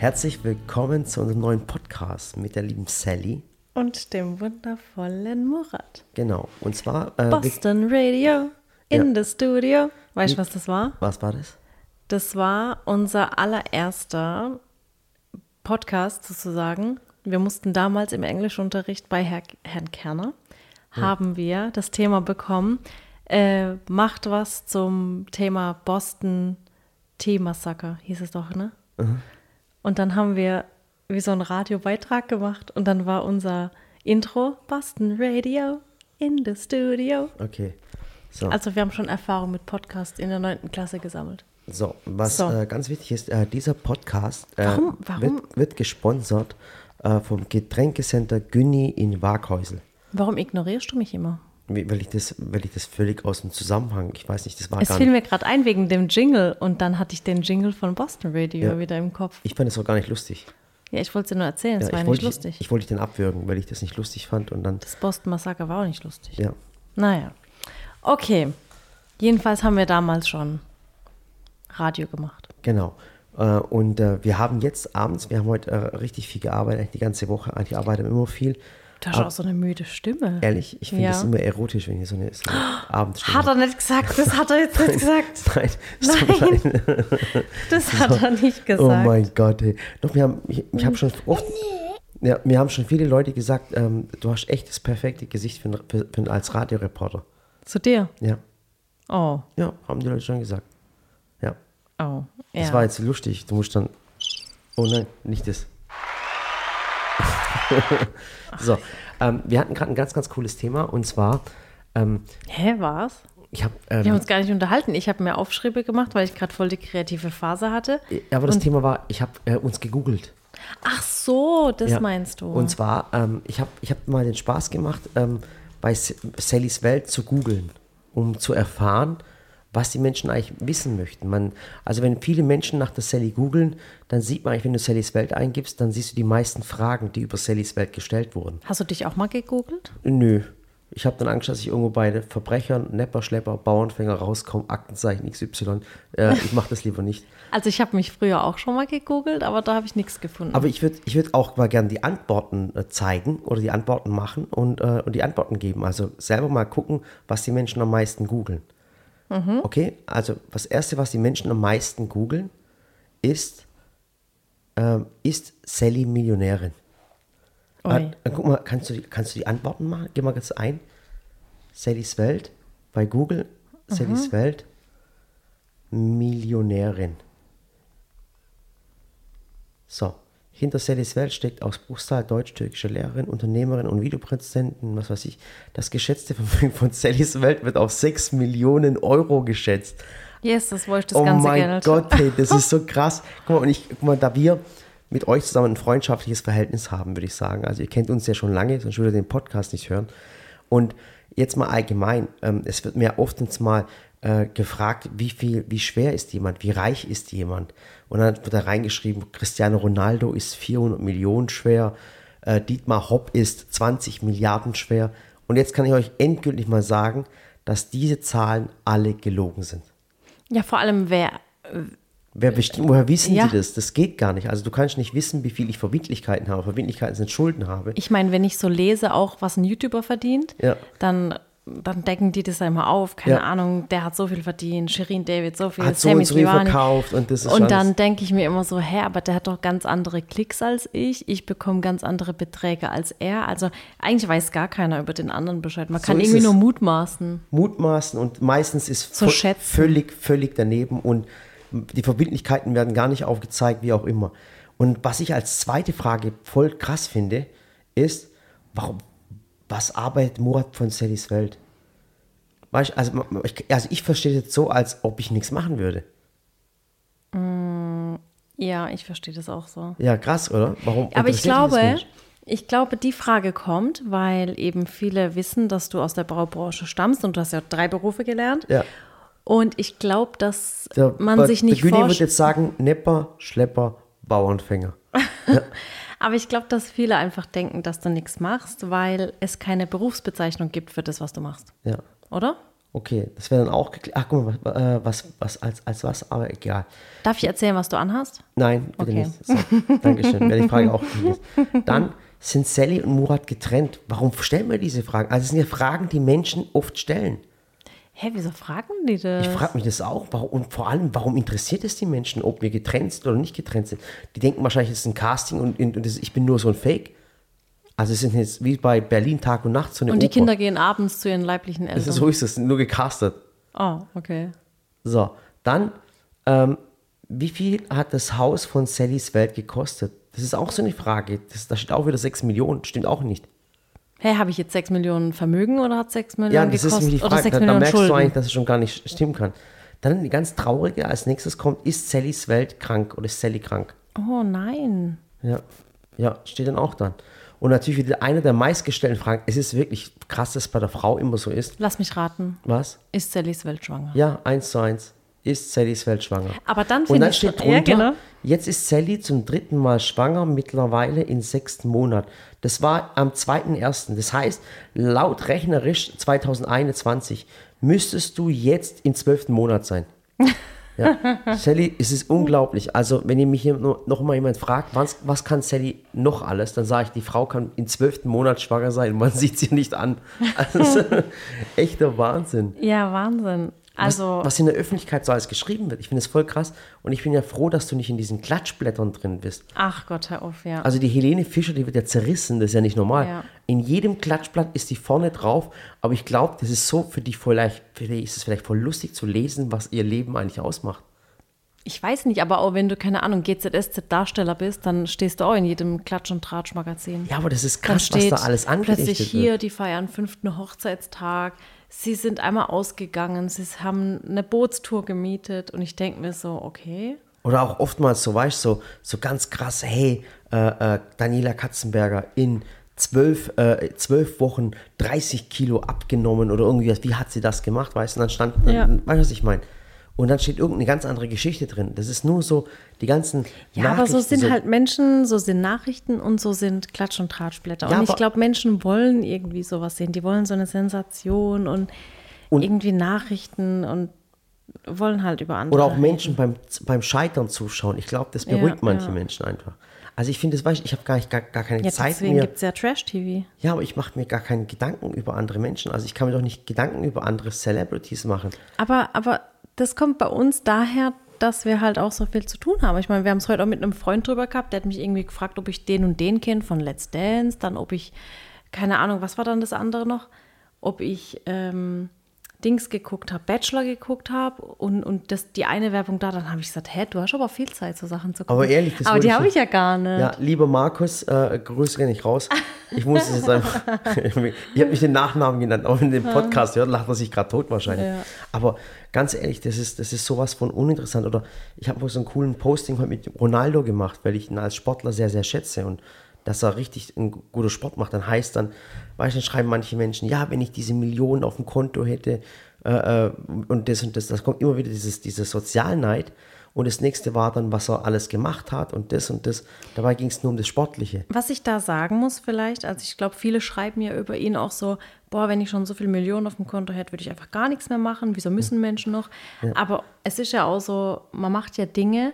Herzlich willkommen zu unserem neuen Podcast mit der lieben Sally. Und dem wundervollen Murat. Genau. Und zwar. Äh, Boston Radio in Ja. the Studio. Weißt du, was das war? Was war das? Das war unser allererster Podcast sozusagen. Wir mussten damals im Englischunterricht bei Herr, Herrn Kerner, haben wir das Thema bekommen, äh, macht was zum Thema Boston Tea Massaker, hieß es doch, ne? Und dann haben wir wie so einen Radiobeitrag gemacht und dann war unser Intro Boston Radio in the Studio. Okay. So, Also wir haben schon Erfahrung mit Podcast in der 9. Klasse gesammelt. so was so. Äh, ganz wichtig ist, äh, dieser Podcast äh, Warum- warum- Wird, wird gesponsert äh, vom Getränkecenter Günni in Waghäusel. Warum ignorierst du mich immer? Weil ich, das, weil ich das völlig aus dem Zusammenhang, ich weiß nicht, das war Es gar fiel nicht. mir gerade ein wegen dem Jingle und dann hatte ich den Jingle von Boston Radio Ja. wieder im Kopf. Ich fand es auch gar nicht lustig. Ja, ich wollte es dir nur erzählen, es Ja, war ja nicht lustig. Ich, ich wollte dich dann abwürgen, weil ich das nicht lustig fand und dann. das Boston Massaker war auch nicht lustig. Ja. Naja. Okay. Jedenfalls haben wir damals schon Radio gemacht. Genau. Äh, Und äh, wir haben jetzt abends, wir haben heute äh, richtig viel gearbeitet, eigentlich die ganze Woche. Eigentlich arbeiten wir immer viel. Du hast Aber- auch so eine müde Stimme. Ehrlich, ich finde Ja. das immer erotisch, wenn ich so eine, so eine Abendstimme Hat er nicht gesagt, das hat er jetzt nicht gesagt. Nein, Nein. leid. Das hat er nicht gesagt. Oh mein Gott, ey. Doch, wir haben, ich, ich habe schon oft, ja, mir haben schon viele Leute gesagt, ähm, du hast echt das perfekte Gesicht für, für, für, als Radioreporter. Zu dir? Ja, Oh, ja, haben die Leute schon gesagt. Ja, oh. Ja. das war jetzt lustig. Du musst dann, oh nein, nicht das. so, ähm, wir hatten gerade ein ganz, ganz cooles Thema und zwar, ähm, Hä, was? ich habe, Wir haben ähm, uns gar nicht unterhalten. Ich habe mir Aufschriebe gemacht, weil ich gerade voll die kreative Phase hatte. ja, aber das Thema war, ich habe äh, uns gegoogelt. Ach so, das Ja. meinst du. Und zwar, ähm, ich habe ich hab mal den Spaß gemacht, ähm, bei Sallys Welt zu googeln, um zu erfahren, was die Menschen eigentlich wissen möchten. Man, also wenn viele Menschen nach der Sally googeln, dann sieht man eigentlich, wenn du Sallys Welt eingibst, dann siehst du die meisten Fragen, die über Sallys Welt gestellt wurden. Hast du dich auch mal gegoogelt? Nö. Ich habe dann Angst, dass ich irgendwo bei Verbrechern, Nepper, Schlepper, Bauernfänger rauskomme, Aktenzeichen XY. Äh, ich mache das lieber nicht. Also ich habe mich früher auch schon mal gegoogelt, aber da habe ich nichts gefunden. Aber ich würde ich würd auch mal gerne die Antworten äh, zeigen oder die Antworten machen und, äh, und die Antworten geben. Also selber mal gucken, was die Menschen am meisten googeln. Okay, also das Erste, was die Menschen am meisten googeln, ist, ähm, ist Sally Millionärin? Äh, äh, guck mal, kannst du, die, kannst du die Antworten machen? Geh mal kurz ein. Sallys Welt bei Google. Sallys Welt. Millionärin. So. Hinter Sallys Welt steckt aus Bruchsal deutsch-türkische Lehrerin, Unternehmerin und Videopräsidentin, was weiß ich. Das geschätzte Vermögen von Sallys Welt wird auf 6 Millionen Euro geschätzt. yes, das wollte ich das oh ganze mein Geld. Gott, hey, das ist so krass. Guck mal, und ich, guck mal, da wir mit euch zusammen ein freundschaftliches Verhältnis haben, würde ich sagen. Also ihr kennt uns ja schon lange, sonst würdet ihr den Podcast nicht hören. Und jetzt mal allgemein, ähm, es wird mir oftens mal äh, gefragt, wie viel, wie schwer ist jemand, wie reich ist jemand? Und dann wird da reingeschrieben, Cristiano Ronaldo ist 400 Millionen schwer, äh, Dietmar Hopp ist 20 Milliarden schwer. Und jetzt kann ich euch endgültig mal sagen, dass diese Zahlen alle gelogen sind. Ja, vor allem wer. Wer bestimmt, woher wissen Ja. Sie das? Das geht gar nicht. Also du kannst nicht wissen, wie viel ich Verbindlichkeiten habe. Verbindlichkeiten sind Schulden habe. Ich meine, wenn ich so lese, auch was ein YouTuber verdient, Ja. dann, dann decken die das immer auf. Keine Ja. Ahnung, der hat so viel verdient, Shirin David so viel, Hat so Sammy so verkauft und das ist Und dann denke ich mir immer so, hä, aber der hat doch ganz andere Klicks als ich. Ich bekomme ganz andere Beträge als er. Also eigentlich weiß gar keiner über den anderen Bescheid. Man So kann irgendwie es. nur mutmaßen. Mutmaßen und meistens ist So völlig, völlig daneben und die Verbindlichkeiten werden gar nicht aufgezeigt, wie auch immer. Und was ich als zweite Frage voll krass finde, ist, warum, was arbeitet Murat von Sallys Welt? Also, ich, also ich verstehe das jetzt so, als ob ich nichts machen würde. Ja, ich verstehe das auch so. Ja, krass, oder? Warum Aber ich glaube, ich glaube, die Frage kommt, weil eben viele wissen, dass du aus der Braubranche stammst und du hast ja drei Berufe gelernt. Ja. Und ich glaube, dass Der, man sich nicht vorstellt. jetzt sagen, Nepper, Schlepper, Bauernfänger. Aber ich glaube, dass viele einfach denken, dass du nichts machst, weil es keine Berufsbezeichnung gibt für das, was du machst. Ja. Oder? Okay, das wäre dann auch geklärt. Ach, guck mal, was, äh, was, was als, als was, aber egal. Darf ich erzählen, was du anhast? Nein, bitte Okay. nicht. So, Dankeschön. Wäre die Frage auch gelöst. Dann sind Sally und Murat getrennt. Warum stellen wir diese Fragen? Also, es sind ja Fragen, die Menschen oft stellen. Hä, wieso fragen die das? Ich frage mich das auch. Und vor allem, warum interessiert es die Menschen, ob wir getrennt sind oder nicht getrennt sind? Die denken wahrscheinlich, es ist ein Casting und, und das, ich bin nur so ein Fake. Also, es sind jetzt wie bei Berlin Tag und Nacht so eine Und die Oper. Kinder gehen abends zu ihren leiblichen Das Eltern. ist, so ist es, sind nur gecastet. Oh, okay. So, dann, ähm, wie viel hat das Haus von Sallys Welt gekostet? Das ist auch so eine Frage. Das, da steht auch wieder 6 Millionen, stimmt auch nicht. Hey, habe ich jetzt 6 Millionen Vermögen oder hat 6 Millionen Ja, das ist gekostet? mir die oder Frage. 6 Da, da merkst Schulden? du eigentlich, dass es schon gar nicht stimmen kann. Dann die ganz traurige, als nächstes kommt, ist Sallys Welt krank oder ist Sally krank? oh nein. Ja, ja, steht dann auch dann. Und natürlich wieder eine der meistgestellten Fragen. Es ist wirklich krass, dass es bei der Frau immer so ist. Lass mich raten. Was? Ist Sallys Welt schwanger? Ja, eins zu eins. Ist Sallys Welt schwanger? Aber dann Und dann steht ja, drunter, genau. jetzt ist Sally zum dritten Mal schwanger, mittlerweile im sechsten Monat. Das war am 2.1. Das heißt, laut rechnerisch 2021 müsstest du jetzt im zwölften Monat sein. Ja. Sally, es ist unglaublich. Also, wenn ihr mich hier noch, mal jemand fragt, was, was kann Sally noch alles, dann sage ich, die Frau kann im zwölften Monat schwanger sein. Man sieht sie nicht an. Also, echter Wahnsinn Ja, Wahnsinn. Also, was, was in der Öffentlichkeit so alles geschrieben wird. Ich finde es voll krass. Und ich bin ja froh, dass du nicht in diesen Klatschblättern drin bist. ach Gott, hör auf, ja. Also die Helene Fischer, die wird ja zerrissen, das ist ja nicht normal. Ja. In jedem Klatschblatt ist die vorne drauf, aber ich glaube, das ist so für die vielleicht, für die ist es vielleicht voll lustig zu lesen, was ihr Leben eigentlich ausmacht. ich weiß nicht, aber auch wenn du, keine Ahnung, GZSZ-Darsteller bist, dann stehst du auch in jedem Klatsch- und Tratsch-Magazin. Ja, aber das ist krass, was steht da alles plötzlich angerichtet hier, wird. die feiern fünften Hochzeitstag. Sie sind einmal ausgegangen, sie haben eine Bootstour gemietet und ich denke mir so, okay. Oder auch oftmals so, weißt du, so, so ganz krass, hey, äh, äh, Daniela Katzenberger in zwölf, äh, zwölf Wochen 30 Kilo abgenommen oder irgendwie, wie hat sie das gemacht, weißt du, dann stand, Ja. weißt du, was ich meine? Und dann steht irgendeine ganz andere Geschichte drin. Das ist nur so, die ganzen Ja, aber so Nachrichten, sind halt Menschen, so sind Nachrichten und so sind Klatsch- und Tratschblätter. Ja, und ich glaube, Menschen wollen irgendwie sowas sehen. Die wollen so eine Sensation und, Und- irgendwie Nachrichten und wollen halt über andere. Oder auch reden. Menschen beim, beim Scheitern zuschauen. Ich glaube, das beruhigt Ja, manche. Menschen einfach. Also ich finde, das weiß ich, ich habe gar, nicht, gar, gar keine Ja, Zeit deswegen mehr. gibt es ja Trash-TV. Ja, aber ich mache mir gar keine Gedanken über andere Menschen. Also ich kann mir doch nicht Gedanken über andere Celebrities machen. Aber, aber das kommt bei uns daher, dass wir halt auch so viel zu tun haben. Ich meine, wir haben es heute auch mit einem Freund drüber gehabt, der hat mich irgendwie gefragt, ob ich den und den kenne von Let's Dance, dann ob ich, keine Ahnung, was war dann das andere noch? Ob ich ähm, Dings geguckt habe, Bachelor geguckt habe und, und das, die eine Werbung da, dann habe ich gesagt, hä, du hast aber viel Zeit, so Sachen zu gucken. Aber ehrlich, das Aber die habe ich ja gar nicht. Ja, lieber Markus, äh, Grüße gar nicht raus. Ich muss es jetzt einfach. ich habe mich den Nachnamen genannt, auch in dem Podcast hört, lacht er sich gerade tot wahrscheinlich. Ja. Aber ganz ehrlich, das ist, das ist sowas von uninteressant. Oder ich habe so einen coolen Posting heute mit Ronaldo gemacht, weil ich ihn als Sportler sehr, sehr schätze und dass er richtig einen guter Sport macht. Dann heißt dann, weißt du, dann schreiben manche Menschen, ja, wenn ich diese Millionen auf dem Konto hätte äh, äh, und das und das, das kommt immer wieder dieses, dieser Sozialneid. Und das nächste war dann, was er alles gemacht hat und das und das. Dabei ging es nur um das Sportliche. Was ich da sagen muss vielleicht, also ich glaube, viele schreiben ja über ihn auch so, boah, wenn ich schon so viele Millionen auf dem Konto hätte, würde ich einfach gar nichts mehr machen. Wieso müssen Menschen noch? Aber es ist ja auch so, man macht ja Dinge,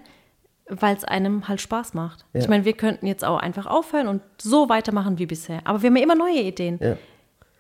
weil es einem halt Spaß macht. Ja. Ich meine, wir könnten jetzt auch einfach aufhören und so weitermachen wie bisher. Aber wir haben ja immer neue Ideen. Ja.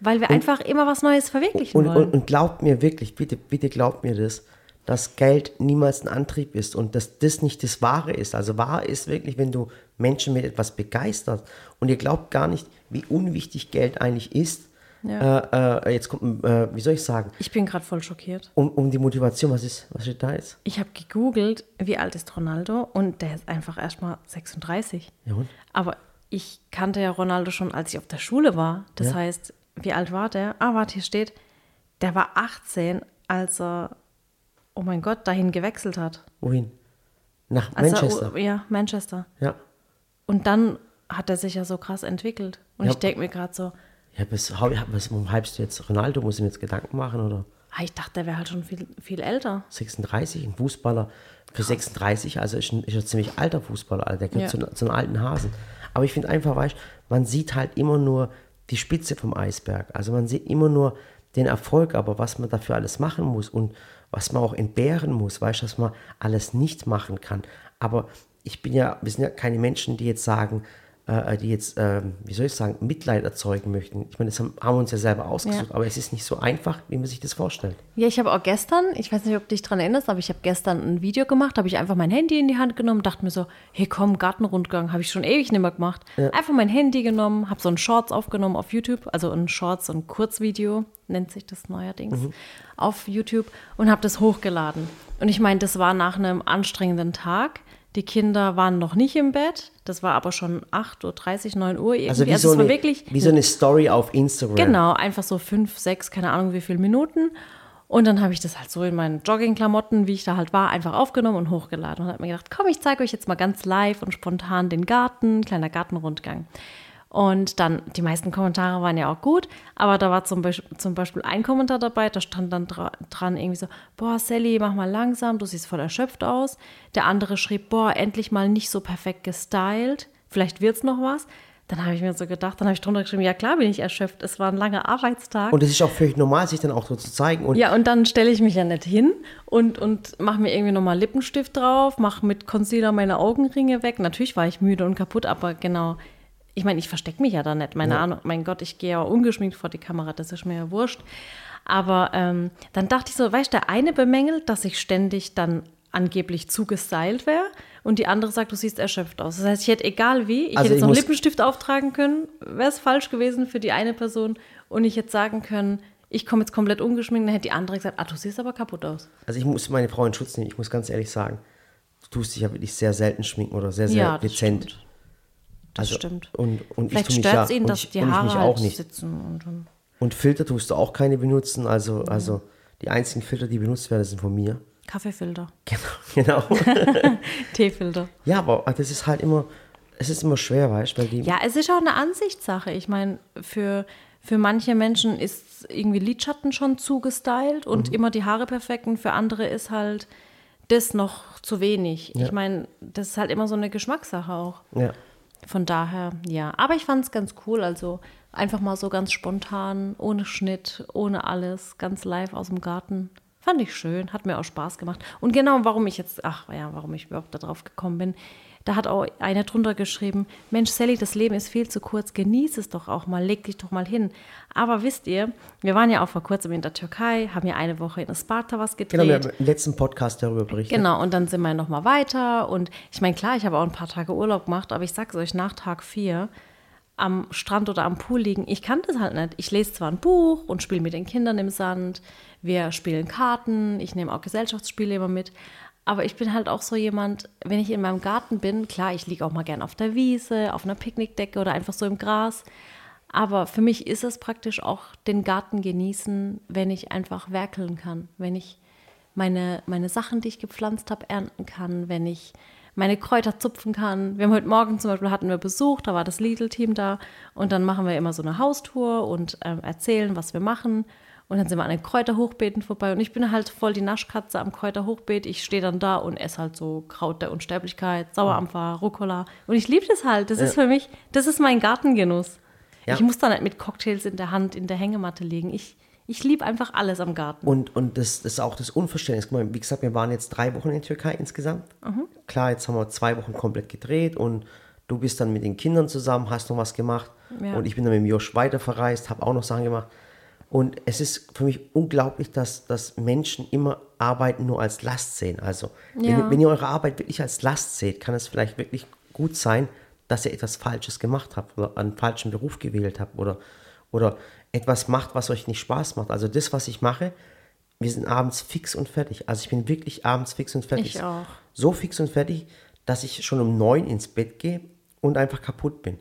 Weil wir einfach immer was Neues verwirklichen Und, wollen. und, und glaubt mir wirklich, bitte, bitte glaubt mir das, dass Geld niemals ein Antrieb ist und dass das nicht das Wahre ist. Also wahr ist wirklich, wenn du Menschen mit etwas begeistert und ihr glaubt gar nicht, wie unwichtig Geld eigentlich ist. Ja. Äh, äh, jetzt kommt, äh, wie soll ich sagen, ich bin gerade voll schockiert. um, um die Motivation, was ist, was steht da jetzt? Ich habe gegoogelt, wie alt ist Ronaldo und der ist einfach erst mal 36. Ja, und? Aber ich kannte ja Ronaldo schon, als ich auf der Schule war. Das Ja. heißt, wie alt war der? Ah, warte, hier steht, der war 18, als er, oh mein Gott, dahin gewechselt hat. Wohin? Nach Als Manchester. Er, ja, Manchester. ja. Und dann hat er sich ja so krass entwickelt. Und Ja. ich denke mir gerade so, Ja, bis, was, warum hypst du jetzt Ronaldo? Muss ich mir jetzt Gedanken machen oder? ah, ich dachte, der wäre halt schon viel, viel älter. 36, ein Fußballer für 36, also ist ein, ist ein ziemlich alter Fußballer, also der gehört Ja. zu, zu einem alten Hasen. Aber ich finde einfach, weißt man sieht halt immer nur die Spitze vom Eisberg. Also man sieht immer nur den Erfolg, aber was man dafür alles machen muss und was man auch entbehren muss, weißt du, dass man alles nicht machen kann. Aber ich bin ja, wir sind ja keine Menschen, die jetzt sagen, äh, die jetzt, äh, wie soll ich sagen, Mitleid erzeugen möchten. Ich meine, das haben, haben wir uns ja selber ausgesucht, Ja. aber es ist nicht so einfach, wie man sich das vorstellt. Ja, ich habe auch gestern, ich weiß nicht, ob du dich dran erinnerst, aber ich habe gestern ein Video gemacht, habe ich einfach mein Handy in die Hand genommen, dachte mir so, hey komm, Gartenrundgang, habe ich schon ewig nicht mehr gemacht. Einfach mein Handy genommen, habe so ein Shorts aufgenommen auf YouTube, also ein Shorts, so ein Kurzvideo, nennt sich das neuerdings, auf YouTube und habe das hochgeladen. Und ich meine, das war nach einem anstrengenden Tag. Die Kinder waren noch nicht im Bett, das war aber schon 8.30 Uhr, 9 Uhr irgendwie. Also wie, Also so, eine, wirklich wie so eine Story auf Instagram. Genau, einfach so fünf, sechs, keine Ahnung wie viele Minuten. Und dann habe ich das halt so in meinen Joggingklamotten, wie ich da halt war, einfach aufgenommen und hochgeladen und habe mir gedacht, komm, ich zeige euch jetzt mal ganz live und spontan den Garten, kleiner Gartenrundgang. Und dann, die meisten Kommentare waren ja auch gut, aber da war zum Beispiel, zum Beispiel ein Kommentar dabei, da stand dann dra dran irgendwie so, boah, Sally, mach mal langsam, du siehst voll erschöpft aus. Der andere schrieb, boah, endlich mal nicht so perfekt gestylt, vielleicht wird's noch was. Dann habe ich mir so gedacht, dann habe ich drunter geschrieben, ja klar bin ich erschöpft, es war ein langer Arbeitstag. Und es ist auch völlig normal, sich dann auch so zu zeigen. Und Ja, und dann stelle ich mich ja nicht hin und, und mache mir irgendwie nochmal Lippenstift drauf, mache mit Concealer meine Augenringe weg. Natürlich war ich müde und kaputt, aber genau, ich meine, ich verstecke mich ja da nicht. Meine Ahnung, mein Gott, ich gehe ja ungeschminkt vor die Kamera, das ist mir ja wurscht. Aber ähm, dann dachte ich so, weißt du, der eine bemängelt, dass ich ständig dann angeblich zu gestylt wäre und die andere sagt, du siehst erschöpft aus. Das heißt, ich hätte egal wie, ich Also hätte jetzt ich noch muss- Lippenstift auftragen können, wäre es falsch gewesen für die eine Person und ich hätte sagen können, ich komme jetzt komplett ungeschminkt, dann hätte die andere gesagt, ah, du siehst aber kaputt aus. Also ich muss meine Frau in Schutz nehmen. Ich muss ganz ehrlich sagen, du tust dich ja wirklich sehr selten schminken oder sehr, sehr Ja, dezent. stimmt. Das stimmt. Und, und Vielleicht stört ja, es ihnen, und dass ich, die und Haare halt auch nicht. sitzen. Und, und Und Filter tust du auch keine benutzen. Also, also die einzigen Filter, die benutzt werden, sind von mir. Kaffeefilter, Genau. genau. Teefilter. ja, aber das ist halt immer, es ist immer schwer, weißt du. Ja, es ist auch eine Ansichtssache. Ich meine, für, für manche Menschen ist irgendwie Lidschatten schon zu gestylt Mhm. und immer die Haare perfekt und für andere ist halt das noch zu wenig. Ich meine, das ist halt immer so eine Geschmackssache auch. ja. Von daher, ja. Aber ich fand es ganz cool. Also einfach mal so ganz spontan, ohne Schnitt, ohne alles, ganz live aus dem Garten. Fand ich schön, hat mir auch Spaß gemacht. Und genau, warum ich jetzt, ach ja, warum ich überhaupt darauf gekommen bin, da hat auch einer drunter geschrieben, Mensch, Sally, das Leben ist viel zu kurz, genieß es doch auch mal, leg dich doch mal hin. Aber wisst ihr, wir waren ja auch vor kurzem in der Türkei, haben ja eine Woche in Sparta was gedreht. Genau, wir haben im letzten Podcast darüber berichtet. Genau, und dann sind wir nochmal weiter. Und ich meine, klar, ich habe auch ein paar Tage Urlaub gemacht, aber ich sag's euch, nach Tag vier am Strand oder am Pool liegen, ich kann das halt nicht. Ich lese zwar ein Buch und spiele mit den Kindern im Sand, wir spielen Karten, ich nehme auch Gesellschaftsspiele immer mit. Aber ich bin halt auch so jemand, wenn ich in meinem Garten bin, klar, ich liege auch mal gern auf der Wiese, auf einer Picknickdecke oder einfach so im Gras. Aber für mich ist es praktisch auch den Garten genießen, wenn ich einfach werkeln kann, wenn ich meine, meine Sachen, die ich gepflanzt habe, ernten kann, wenn ich meine Kräuter zupfen kann. Wir haben heute Morgen zum Beispiel hatten wir Besuch, da war das Lidl-Team da und dann machen wir immer so eine Haustour und ähm, erzählen, was wir machen. Und dann sind wir an den Kräuterhochbeeten vorbei und ich bin halt voll die Naschkatze am Kräuterhochbeet. Ich stehe dann da und esse halt so Kraut der Unsterblichkeit, Sauerampfer, Rucola. Und ich liebe das halt. Das ist für mich, das ist mein Gartengenuss. Ja. Ich muss da nicht mit Cocktails in der Hand in der Hängematte liegen. Ich, ich liebe einfach alles am Garten. Und, und das, das ist auch das Unverständnis. Guck mal, wie gesagt, wir waren jetzt drei Wochen in der Türkei insgesamt. Mhm. Klar, jetzt haben wir zwei Wochen komplett gedreht und du bist dann mit den Kindern zusammen, hast noch was gemacht. Ja. Und ich bin dann mit dem Josh weiter verreist, habe auch noch Sachen gemacht. Und es ist für mich unglaublich, dass, dass Menschen immer Arbeiten nur als Last sehen. Also, Ja. wenn, wenn ihr eure Arbeit wirklich als Last seht, kann es vielleicht wirklich gut sein, dass ihr etwas Falsches gemacht habt oder einen falschen Beruf gewählt habt oder, oder etwas macht, was euch nicht Spaß macht. Also das, was ich mache, wir sind abends fix und fertig. Also ich bin wirklich abends fix und fertig. Ich auch. So fix und fertig, dass ich schon um neun ins Bett gehe und einfach kaputt bin.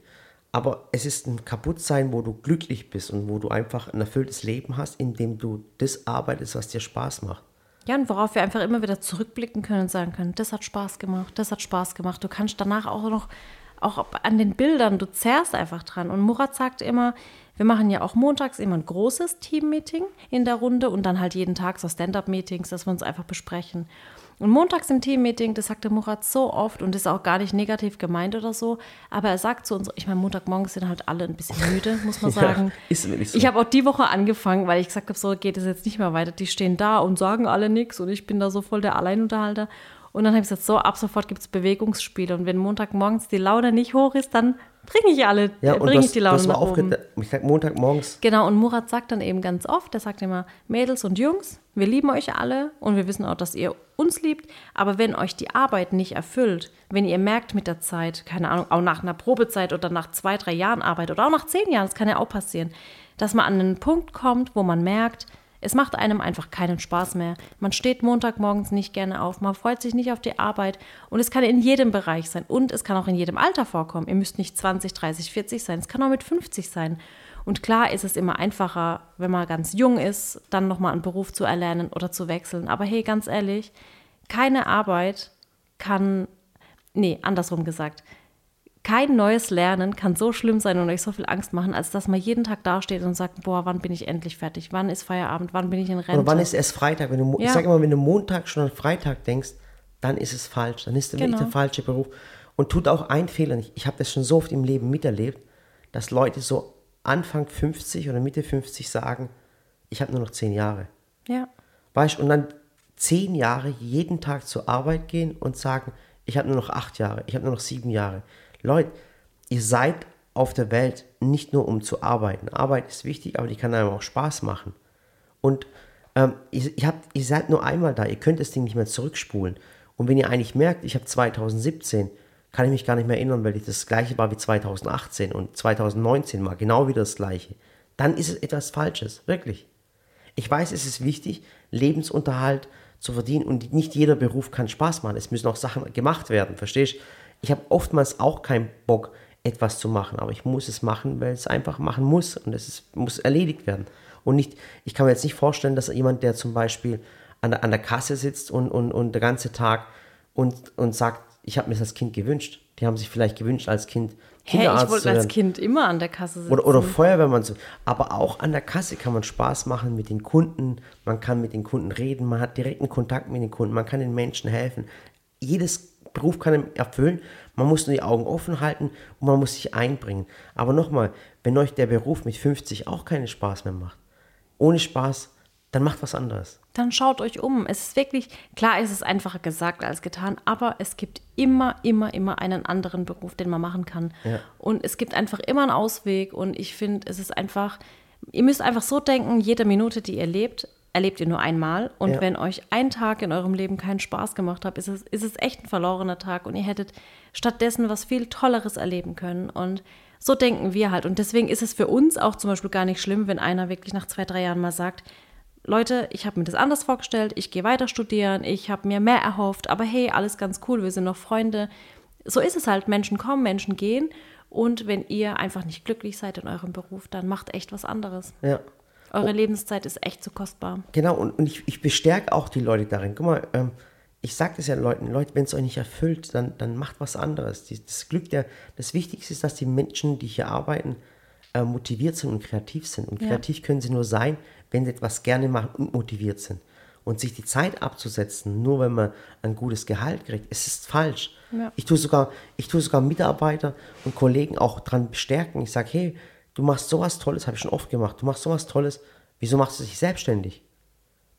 Aber es ist ein Kaputtsein, wo du glücklich bist und wo du einfach ein erfülltes Leben hast, indem du das arbeitest, was dir Spaß macht. Ja, und worauf wir einfach immer wieder zurückblicken können und sagen können, das hat Spaß gemacht, das hat Spaß gemacht. Du kannst danach auch noch, auch an den Bildern, du zerrst einfach dran. Und Murat sagt immer, wir machen ja auch montags immer ein großes Team-Meeting in der Runde und dann halt jeden Tag so Stand-up-Meetings, dass wir uns einfach besprechen. Und montags im Teammeeting, das sagt der Murat so oft und ist auch gar nicht negativ gemeint oder so, aber er sagt zu uns, ich meine, Montagmorgens sind halt alle ein bisschen müde, muss man sagen. Ja, ist wirklich so. Ich habe auch die Woche angefangen, weil ich gesagt habe, so geht es jetzt nicht mehr weiter. Die stehen da und sagen alle nichts und ich bin da so voll der Alleinunterhalter. Und dann habe ich gesagt, so, ab sofort gibt es Bewegungsspiele. Und wenn Montagmorgens die Laune nicht hoch ist, dann bringe ich alle, ja, äh, bringe ich die Laune nach oben. Ich sag Montagmorgens, Genau, und Murat sagt dann eben ganz oft, er sagt immer, Mädels und Jungs, wir lieben euch alle und wir wissen auch, dass ihr uns liebt, aber wenn euch die Arbeit nicht erfüllt, wenn ihr merkt mit der Zeit, keine Ahnung, auch nach einer Probezeit oder nach zwei, drei Jahren Arbeit oder auch nach zehn Jahren, das kann ja auch passieren, dass man an einen Punkt kommt, wo man merkt, es macht einem einfach keinen Spaß mehr. Man steht Montagmorgens nicht gerne auf, man freut sich nicht auf die Arbeit und es kann in jedem Bereich sein und es kann auch in jedem Alter vorkommen. Ihr müsst nicht 20, 30, 40 sein, es kann auch mit 50 sein. Und klar ist es immer einfacher, wenn man ganz jung ist, dann nochmal einen Beruf zu erlernen oder zu wechseln. Aber hey, ganz ehrlich, keine Arbeit kann, nee, andersrum gesagt, kein neues Lernen kann so schlimm sein und euch so viel Angst machen, als dass man jeden Tag dasteht und sagt, boah, wann bin ich endlich fertig? Wann ist Feierabend? Wann bin ich in Rente? oder wann ist erst Freitag? Wenn du, mo- Ich Ja. sage immer, wenn du Montag schon an Freitag denkst, dann ist es falsch. Dann ist es Genau. der falsche Beruf. Und tut auch einen Fehler nicht. Ich habe das schon so oft im Leben miterlebt, dass Leute so Anfang 50 oder Mitte 50 sagen, ich habe nur noch zehn Jahre. ja, Weißt und dann zehn Jahre jeden Tag zur Arbeit gehen und sagen, ich habe nur noch acht Jahre, ich habe nur noch sieben Jahre. Leute, ihr seid auf der Welt nicht nur um zu arbeiten. Arbeit ist wichtig, aber die kann einem auch Spaß machen. Und ähm, ihr, ihr, habt, ihr seid nur einmal da, ihr könnt das Ding nicht mehr zurückspulen. Und wenn ihr eigentlich merkt, ich habe 2017, kann ich mich gar nicht mehr erinnern, weil ich das gleiche war wie 2018 und 2019 war genau wieder das gleiche, dann ist es etwas Falsches, wirklich. Ich weiß, es ist wichtig, Lebensunterhalt zu verdienen und nicht jeder Beruf kann Spaß machen. Es müssen auch Sachen gemacht werden, verstehst? Ich habe oftmals auch keinen Bock, etwas zu machen, aber ich muss es machen, weil es einfach machen muss und es ist, muss erledigt werden. Und nicht, ich kann mir jetzt nicht vorstellen, dass jemand, der zum Beispiel an der, an der Kasse sitzt und, und, und der ganze Tag und, und sagt, ich habe mir das als Kind gewünscht. Die haben sich vielleicht gewünscht, als Kind Hä, Kinderarzt ich wollte als. Kind immer an der Kasse sitzen. Oder, oder Feuerwehrmann. So. Aber auch an der Kasse kann man Spaß machen mit den Kunden. Man kann mit den Kunden reden. Man hat direkten Kontakt mit den Kunden. Man kann den Menschen helfen. Jedes Beruf kann einem erfüllen. Man muss nur die Augen offen halten und man muss sich einbringen. Aber nochmal, wenn euch der Beruf mit 50 auch keinen Spaß mehr macht, ohne Spaß, dann macht was anderes. dann schaut euch um. Es ist wirklich, klar ist es einfacher gesagt als getan, aber es gibt immer, immer, immer einen anderen Beruf, den man machen kann. Ja. Und es gibt einfach immer einen Ausweg und ich finde, es ist einfach, ihr müsst einfach so denken, jede Minute, die ihr lebt, erlebt ihr nur einmal. Und Ja. wenn euch ein Tag in eurem Leben keinen Spaß gemacht hat, ist es, ist es echt ein verlorener Tag und ihr hättet stattdessen was viel Tolleres erleben können. Und so denken wir halt. Und deswegen ist es für uns auch zum Beispiel gar nicht schlimm, wenn einer wirklich nach zwei, drei Jahren mal sagt, Leute, ich habe mir das anders vorgestellt, ich gehe weiter studieren, ich habe mir mehr erhofft, aber hey, alles ganz cool, wir sind noch Freunde. So ist es halt, Menschen kommen, Menschen gehen. Und wenn ihr einfach nicht glücklich seid in eurem Beruf, dann macht echt was anderes. Ja. Eure Lebenszeit ist echt zu kostbar. Genau, und, und ich, ich bestärke auch die Leute darin. Guck mal, ähm, ich sage das ja Leuten, Leute, wenn es euch nicht erfüllt, dann, dann macht was anderes. Die, das Glück der, das Wichtigste ist, dass die Menschen, die hier arbeiten, äh, motiviert sind und kreativ sind. Und Ja. kreativ können sie nur sein, wenn sie etwas gerne machen und motiviert sind. Und sich die Zeit abzusetzen, nur wenn man ein gutes Gehalt kriegt, es ist falsch. Ja. Ich tue sogar, ich tue sogar Mitarbeiter und Kollegen auch dran bestärken. Ich sage, hey, du machst sowas Tolles, habe ich schon oft gemacht. Du machst sowas Tolles, wieso machst du dich selbstständig?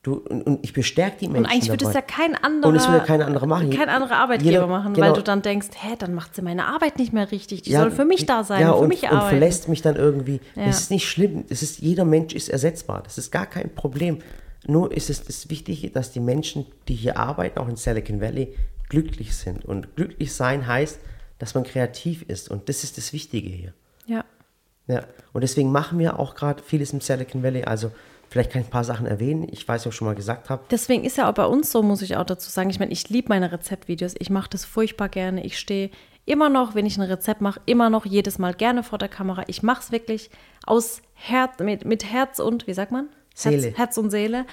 Du, und, und ich bestärke die Menschen. Und eigentlich würde es ja kein anderer, Und es würde kein anderer machen. kein anderer Arbeitgeber Jeder- machen, genau. weil du dann denkst, hä, dann macht sie meine Arbeit nicht mehr richtig. Die Ja, soll für mich da sein, ja, für und, mich und arbeiten. verlässt mich dann irgendwie. Ja. Das ist nicht schlimm. Das ist, jeder Mensch ist ersetzbar. Das ist gar kein Problem. Nur ist es das Wichtige, dass die Menschen, die hier arbeiten, auch in Silicon Valley, glücklich sind. Und glücklich sein heißt, dass man kreativ ist. Und das ist das Wichtige hier. Ja. Ja, und deswegen machen wir auch gerade vieles im Silicon Valley. Also vielleicht kann ich ein paar Sachen erwähnen. Ich weiß, was ich schon mal gesagt habe. Deswegen ist ja auch bei uns so, muss ich auch dazu sagen. Ich meine, ich liebe meine Rezeptvideos. Ich mache das furchtbar gerne. Ich stehe immer noch, wenn ich ein Rezept mache, immer noch jedes Mal gerne vor der Kamera. Ich mache es wirklich aus Herz, mit, mit Herz und, wie sagt man? Seele. Herz, Herz und Seele.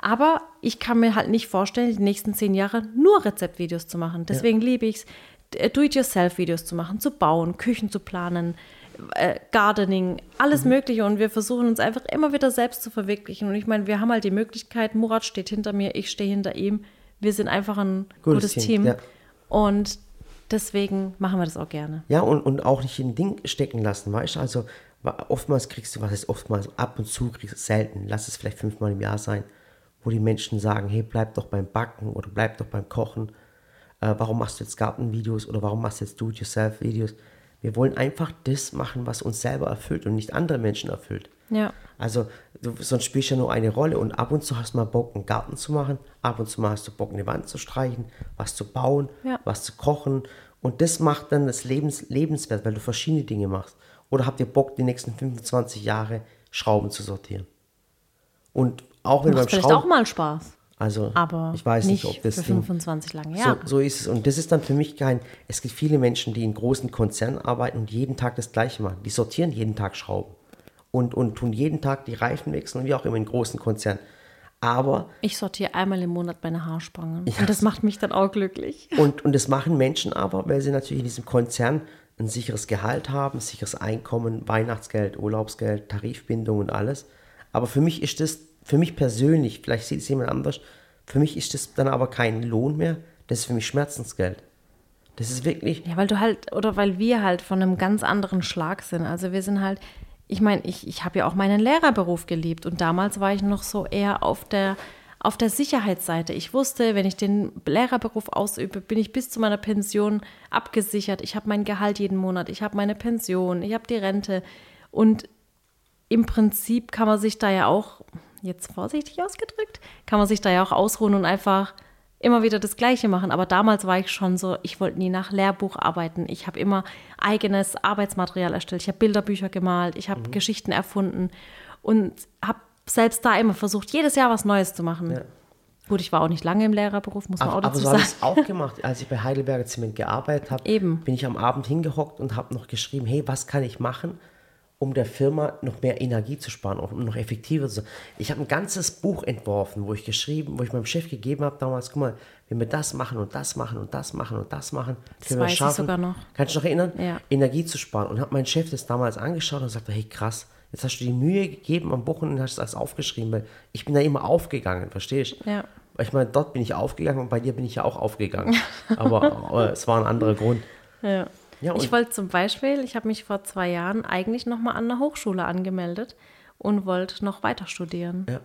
Aber ich kann mir halt nicht vorstellen, die nächsten zehn Jahre nur Rezeptvideos zu machen. Deswegen liebe ich es, Do-it-yourself-Videos zu machen, zu bauen, Küchen zu planen, äh, Gardening, alles Mögliche. Und wir versuchen uns einfach immer wieder selbst zu verwirklichen. Und ich meine, wir haben halt die Möglichkeit, Murat steht hinter mir, ich stehe hinter ihm. Wir sind einfach ein gutes, Gutes Team, Team. ja. Und deswegen machen wir das auch gerne. Ja, und, und auch nicht in ein Ding stecken lassen, weißt du? Also oftmals kriegst du, was heißt oftmals, ab und zu kriegst du selten, lass es vielleicht fünfmal im Jahr sein, wo die Menschen sagen, hey, bleib doch beim Backen oder bleib doch beim Kochen. Äh, warum machst du jetzt Gartenvideos oder warum machst du jetzt Do-it-yourself-Videos? Wir wollen einfach das machen, was uns selber erfüllt und nicht andere Menschen erfüllt. Ja. Also, du, sonst spielst du ja nur eine Rolle und ab und zu hast du mal Bock, einen Garten zu machen, ab und zu mal hast du Bock, eine Wand zu streichen, was zu bauen, Ja. was zu kochen und das macht dann das Lebens, lebenswert, weil du verschiedene Dinge machst. Oder habt ihr Bock, die nächsten 25 Jahre Schrauben zu sortieren? Und auch wenn Macht beim vielleicht Schrauben, auch mal Spaß. Also Aber ich weiß nicht, ob das für Ding, 25 lange Jahre. so, so ist es. Und das ist dann für mich kein. Es gibt viele Menschen, die in großen Konzernen arbeiten und jeden Tag das Gleiche machen. Die sortieren jeden Tag Schrauben und, und tun jeden Tag die Reifen wechseln, wie auch immer in großen Konzernen. Aber, Ich sortiere einmal im Monat meine Haarspangen. Und das macht mich dann auch glücklich. und, und das machen Menschen aber, weil sie natürlich in diesem Konzern ein sicheres Gehalt haben, sicheres Einkommen, Weihnachtsgeld, Urlaubsgeld, Tarifbindung und alles. Aber für mich ist das, für mich persönlich, vielleicht sieht es jemand anders, für mich ist das dann aber kein Lohn mehr, das ist für mich Schmerzensgeld. Das ist wirklich, Ja, weil du halt, oder weil wir halt von einem ganz anderen Schlag sind. Also wir sind halt, ich meine, ich, ich habe ja auch meinen Lehrerberuf geliebt und damals war ich noch so eher auf der, auf der Sicherheitsseite. Ich wusste, wenn ich den Lehrerberuf ausübe, bin ich bis zu meiner Pension abgesichert. Ich habe mein Gehalt jeden Monat, ich habe meine Pension, ich habe die Rente. Und im Prinzip kann man sich da ja auch, jetzt vorsichtig ausgedrückt, kann man sich da ja auch ausruhen und einfach immer wieder das Gleiche machen. Aber damals war ich schon so, ich wollte nie nach Lehrbuch arbeiten. Ich habe immer eigenes Arbeitsmaterial erstellt. Ich habe Bilderbücher gemalt, ich habe Geschichten erfunden und habe selbst da immer versucht, jedes Jahr was Neues zu machen. Ja. Gut, ich war auch nicht lange im Lehrerberuf, muss man auch Aber, aber dazu so habe ich sagen. es auch gemacht. Als ich bei Heidelberger Zement gearbeitet habe, Eben. bin ich am Abend hingehockt und habe noch geschrieben, hey, was kann ich machen, um der Firma noch mehr Energie zu sparen, um noch effektiver zu sein. Ich habe ein ganzes Buch entworfen, wo ich geschrieben, wo ich meinem Chef gegeben habe damals, guck mal, wenn wir das machen und das machen und das machen und das machen, Das können wir weiß ich schaffen, sogar noch. Kannst du noch erinnern? Ja. Energie zu sparen. Und habe mein Chef das damals angeschaut und sagte, hey krass, jetzt hast du die Mühe gegeben am Wochenende und hast das aufgeschrieben, weil ich bin da immer aufgegangen, verstehst du? Ja. Ich meine, dort bin ich aufgegangen und bei dir bin ich ja auch aufgegangen. Aber äh, es war ein anderer Grund. Ja. Ja, und- ich wollte zum Beispiel, ich habe mich vor zwei Jahren eigentlich nochmal an der Hochschule angemeldet und wollte noch weiter studieren. Ja.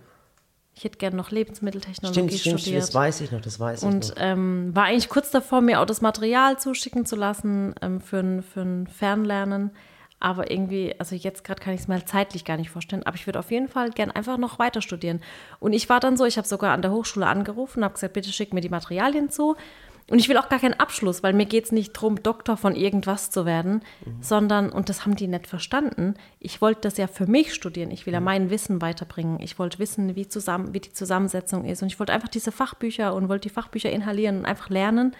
Ich hätte gerne noch Lebensmitteltechnologie Stimmt, stimmt, studiert. das weiß ich noch, das weiß ich und noch. ähm, war eigentlich kurz davor, mir auch das Material zuschicken zu lassen ähm, für, ein, für ein Fernlernen. Aber irgendwie, also jetzt gerade kann ich es mir halt zeitlich gar nicht vorstellen. Aber ich würde auf jeden Fall gern einfach noch weiter studieren. Und ich war dann so, ich habe sogar an der Hochschule angerufen und habe gesagt, bitte schick mir die Materialien zu. Und ich will auch gar keinen Abschluss, weil mir geht es nicht darum, Doktor von irgendwas zu werden, sondern, und das haben die nicht verstanden, ich wollte das ja für mich studieren. Ich will ja mein Wissen weiterbringen. Ich wollte wissen, wie, zusammen, wie die Zusammensetzung ist. Und ich wollte einfach diese Fachbücher und wollte die Fachbücher inhalieren und einfach lernen.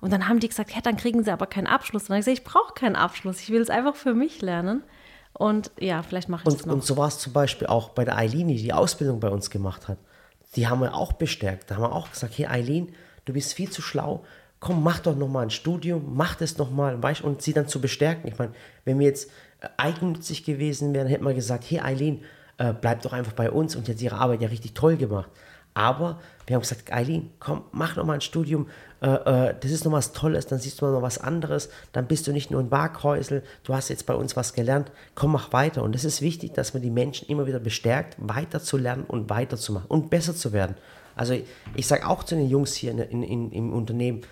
Und dann haben die gesagt, ja, dann kriegen sie aber keinen Abschluss. Und dann habe ich gesagt, ich brauche keinen Abschluss. Ich will es einfach für mich lernen. Und ja, vielleicht mache ich das Und, noch. und so war es zum Beispiel auch bei der Eileen, die die Ausbildung bei uns gemacht hat. Die haben wir auch bestärkt. Da haben wir auch gesagt, hey Eileen, du bist viel zu schlau. Komm, mach doch noch mal ein Studium, mach das noch mal, weißt, und sie dann zu bestärken. Ich meine, wenn wir jetzt äh, eigennützig gewesen wären, hätten wir gesagt, hey Eileen, äh, bleib doch einfach bei uns und jetzt ihre Arbeit ja richtig toll gemacht. Aber wir haben gesagt, Eileen, komm, mach noch mal ein Studium, äh, äh, das ist noch was Tolles, dann siehst du noch was anderes, dann bist du nicht nur ein Waghäusel, du hast jetzt bei uns was gelernt, komm, mach weiter. Und es ist wichtig, dass man die Menschen immer wieder bestärkt, weiter zu lernen und weiterzumachen und besser zu werden. Also ich, sage auch zu den Jungs hier in, in, im Unternehmen,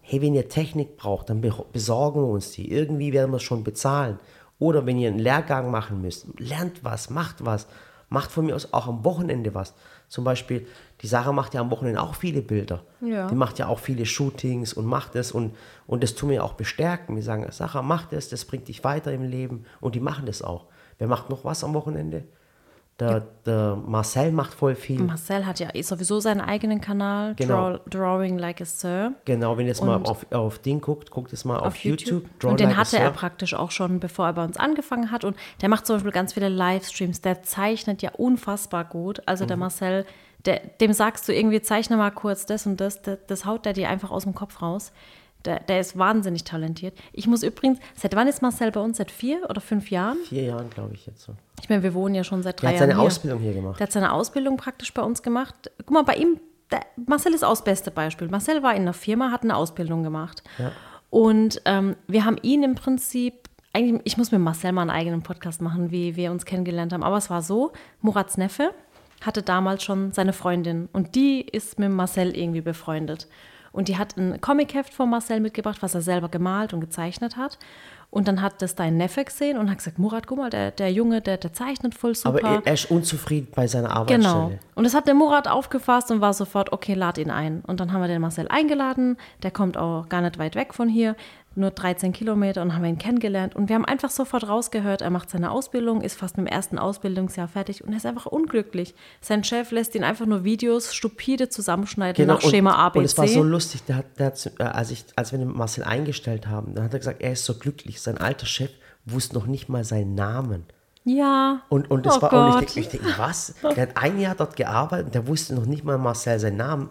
hey, wenn ihr Technik braucht, dann be- besorgen wir uns die. Irgendwie werden wir es schon bezahlen. Oder wenn ihr einen Lehrgang machen müsst, lernt was, macht was. Macht von mir aus auch am Wochenende was. Zum Beispiel, die Sarah macht ja am Wochenende auch viele Bilder. Ja. Die macht ja auch viele Shootings und macht das und, und das tun wir auch bestärken. Wir sagen, Sarah, mach das, das bringt dich weiter im Leben. Und die machen das auch. Wer macht noch was am Wochenende? Der, der Marcel macht voll viel. Marcel hat ja eh sowieso seinen eigenen Kanal, Genau. Draw, Drawing Like a Sir. Genau, wenn ihr jetzt mal auf, auf Ding guckt, guckt es mal auf, auf YouTube. Draw und den Like hatte er praktisch auch schon, bevor er bei uns angefangen hat. Und der macht zum Beispiel ganz viele Livestreams. Der zeichnet ja unfassbar gut. Also Mhm. der Marcel, der, dem sagst du irgendwie, zeichne mal kurz das und das. Das, das haut der dir einfach aus dem Kopf raus. Der, der ist wahnsinnig talentiert. Ich muss übrigens, seit wann ist Marcel bei uns? Seit vier oder fünf Jahren? Vier Jahren, glaube ich, jetzt so. Ich meine, wir wohnen ja schon seit drei Der hat Jahren seine hier. Ausbildung hier gemacht. Der hat seine Ausbildung praktisch bei uns gemacht. Guck mal, bei ihm, der, Marcel ist auch das beste Beispiel. Marcel war in einer Firma, hat eine Ausbildung gemacht. Und ähm, wir haben ihn im Prinzip, eigentlich, ich muss mit Marcel mal einen eigenen Podcast machen, wie wir uns kennengelernt haben. Aber es war so, Murats Neffe hatte damals schon seine Freundin und die ist mit Marcel irgendwie befreundet. Und die hat ein Comicheft von Marcel mitgebracht, was er selber gemalt und gezeichnet hat. Und dann hat das dein Neffe gesehen und hat gesagt, Murat, guck mal, der, der Junge, der, der zeichnet voll super. Aber er, ist unzufrieden bei seiner Arbeitsstelle. Genau. Und das hat der Murat aufgefasst und war sofort, okay, lad ihn ein. Und dann haben wir den Marcel eingeladen. Der kommt auch gar nicht weit weg von hier, nur 13 Kilometer und haben ihn kennengelernt. Und wir haben einfach sofort rausgehört, er macht seine Ausbildung, ist fast im ersten Ausbildungsjahr fertig und er ist einfach unglücklich. Sein Chef lässt ihn einfach nur Videos stupide zusammenschneiden nach Schema ABC. Genau, Und es war so lustig, der hat, der hat, äh, als, ich, als wir den Marcel eingestellt haben, dann hat er gesagt, er ist so glücklich. Sein alter Chef wusste noch nicht mal seinen Namen. ja. Und, und das oh war, Gott. und ich denke, ich denk, was? Der hat ein Jahr dort gearbeitet und der wusste noch nicht mal Marcel seinen Namen.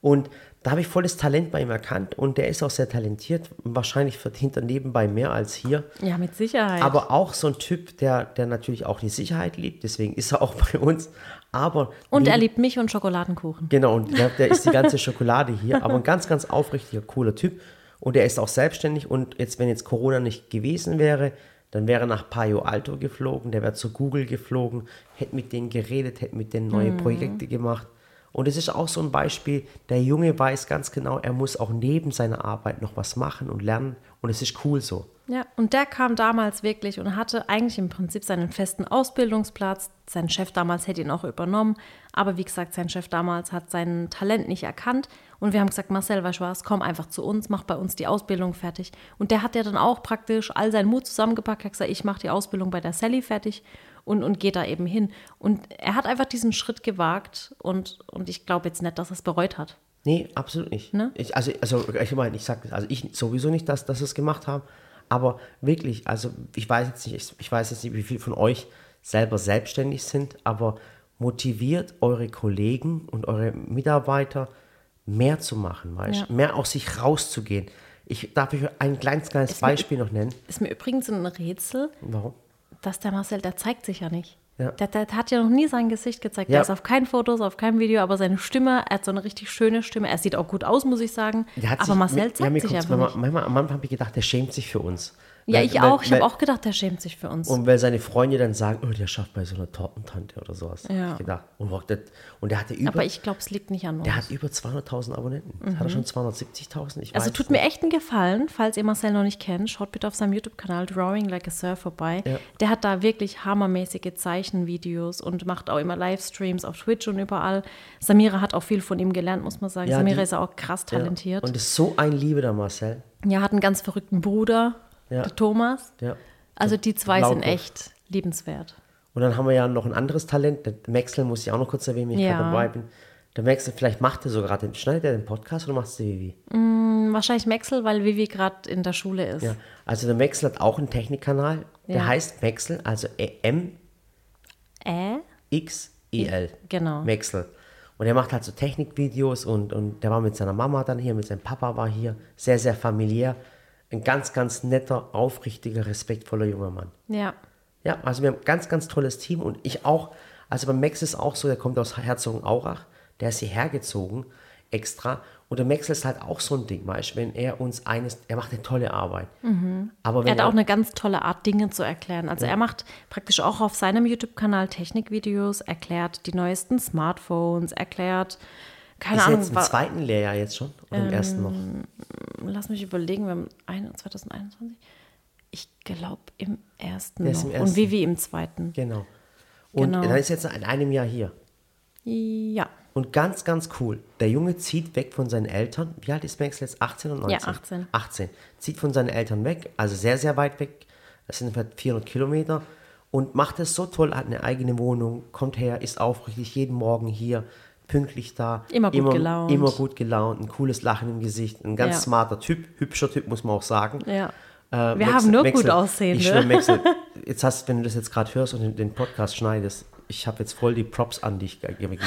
Und da habe ich volles Talent bei ihm erkannt und der ist auch sehr talentiert. Wahrscheinlich verdient er nebenbei mehr als hier. ja, mit Sicherheit. Aber auch so ein Typ, der, der natürlich auch die Sicherheit liebt, deswegen ist er auch bei uns. Aber und wie- er liebt mich und Schokoladenkuchen. Genau, und der, der ist die ganze Schokolade hier, aber ein ganz, ganz aufrichtiger, cooler Typ. Und er ist auch selbstständig und jetzt, wenn jetzt Corona nicht gewesen wäre, dann wäre er nach Palo Alto geflogen, der wäre zu Google geflogen, hätte mit denen geredet, hätte mit denen neue Projekte gemacht. Und es ist auch so ein Beispiel, der Junge weiß ganz genau, er muss auch neben seiner Arbeit noch was machen und lernen. Und es ist cool so. Ja, und der kam damals wirklich und hatte eigentlich im Prinzip seinen festen Ausbildungsplatz. Sein Chef damals hätte ihn auch übernommen. Aber wie gesagt, sein Chef damals hat sein Talent nicht erkannt. Und wir haben gesagt, Marcel, weißt du was, komm einfach zu uns, mach bei uns die Ausbildung fertig. Und der hat ja dann auch praktisch all seinen Mut zusammengepackt, hat gesagt, ich mache die Ausbildung bei der Sally fertig und, und geht da eben hin. Und er hat einfach diesen Schritt gewagt und, und ich glaube jetzt nicht, dass er es bereut hat. Nee, absolut nicht. Ne? Ich, also, also ich meine, ich sage also ich sowieso nicht, dass, dass sie es gemacht haben, aber wirklich, also ich weiß jetzt nicht, ich, ich weiß jetzt nicht, wie viele von euch selber selbstständig sind, aber motiviert eure Kollegen und eure Mitarbeiter mehr zu machen, weißt Ja. mehr aus sich rauszugehen. Ich darf euch ein kleines, kleines Ist mir- Beispiel noch nennen. Ist mir übrigens ein Rätsel, Warum? dass der Marcel, der zeigt sich ja nicht. Ja. Der, der hat ja noch nie sein Gesicht gezeigt. Ja. Der ist auf keinen Fotos, auf keinem Video, aber seine Stimme, er hat so eine richtig schöne Stimme. Er sieht auch gut aus, muss ich sagen. Aber sich, Marcel mir- ja, zeigt mir sich einfach manchmal, nicht. manchmal, am Anfang habe ich gedacht, der schämt sich für uns. Ja, ich auch. Ich habe auch gedacht, der schämt sich für uns. Und weil seine Freunde dann sagen, oh, der schafft bei so einer Tortentante oder sowas. Ja. Ich gedacht. Und, das- und der hatte über, aber ich glaube, es liegt nicht an uns. der hat über 200.000 Abonnenten. Hat er schon 270.000? Ich Also tut mir echt einen Gefallen, falls ihr Marcel noch nicht kennt, schaut bitte auf seinem YouTube-Kanal Drawing Like a Surf vorbei. Ja. Der hat da wirklich hammermäßige Zeichenvideos und macht auch immer Livestreams auf Twitch und überall. Samira hat auch viel von ihm gelernt, muss man sagen. Ja, Samira die- ist ja auch krass Ja. talentiert. Und ist so ein Liebe der Marcel. Ja, hat einen ganz verrückten Bruder, Ja. der Thomas. Ja. Also die zwei Laut sind echt liebenswert. Und dann haben wir ja noch ein anderes Talent. Der Maxel muss ich auch noch kurz erwähnen, wenn ich Ja. dabei bin. Der Maxel, vielleicht macht er so gerade den, schneidet er den Podcast oder machst du Vivi? Hm, Wahrscheinlich Maxel, weil Vivi gerade in der Schule ist. Ja. Also der Maxel hat auch einen Technikkanal. Der Ja. heißt Maxel, also Äh? M-X-E-L. Genau. Maxel. Und er macht halt so Technikvideos und, und der war mit seiner Mama dann hier, mit seinem Papa war hier. Sehr, sehr familiär. Ein ganz, ganz netter, aufrichtiger, respektvoller junger Mann. Ja. Ja, also wir haben ein ganz, ganz tolles Team und ich auch. Also beim Max ist auch so, der kommt aus Herzogenaurach, der ist hierher gezogen, extra. Und der Max ist halt auch so ein Ding, weißt wenn er uns eines, er macht eine tolle Arbeit. Aber Er hat auch eine ganz tolle Art, Dinge zu erklären. Also er macht praktisch auch auf seinem YouTube-Kanal Technikvideos, erklärt die neuesten Smartphones, erklärt, keine ist Ahnung, jetzt im zweiten Lehrjahr jetzt schon oder im ersten noch? lass mich überlegen, wir haben ein, 2021, ich glaube im ersten noch im und ersten. Vivi im zweiten. Genau. Und Genau. dann ist jetzt in einem Jahr hier. Ja, Und ganz, ganz cool. Der Junge zieht weg von seinen Eltern. Wie alt ist Max jetzt? 18 und 19? Ja, 18. 18. Zieht von seinen Eltern weg, also sehr, sehr weit weg. Das sind etwa 400 Kilometer. Und macht es so toll, hat eine eigene Wohnung, kommt her, ist aufrichtig, jeden Morgen hier, pünktlich da. Immer gut gelaunt. Immer gut gelaunt, ein cooles Lachen im Gesicht. Ein ganz Ja. smarter Typ, hübscher Typ, muss man auch sagen. ja. Äh, Wir Maxel- haben nur Maxel, gut aussehende. Ich schwör, Maxel, jetzt hast, wenn du das jetzt gerade hörst und den, den Podcast schneidest, ich habe jetzt voll die Props an dich ge- gegeben.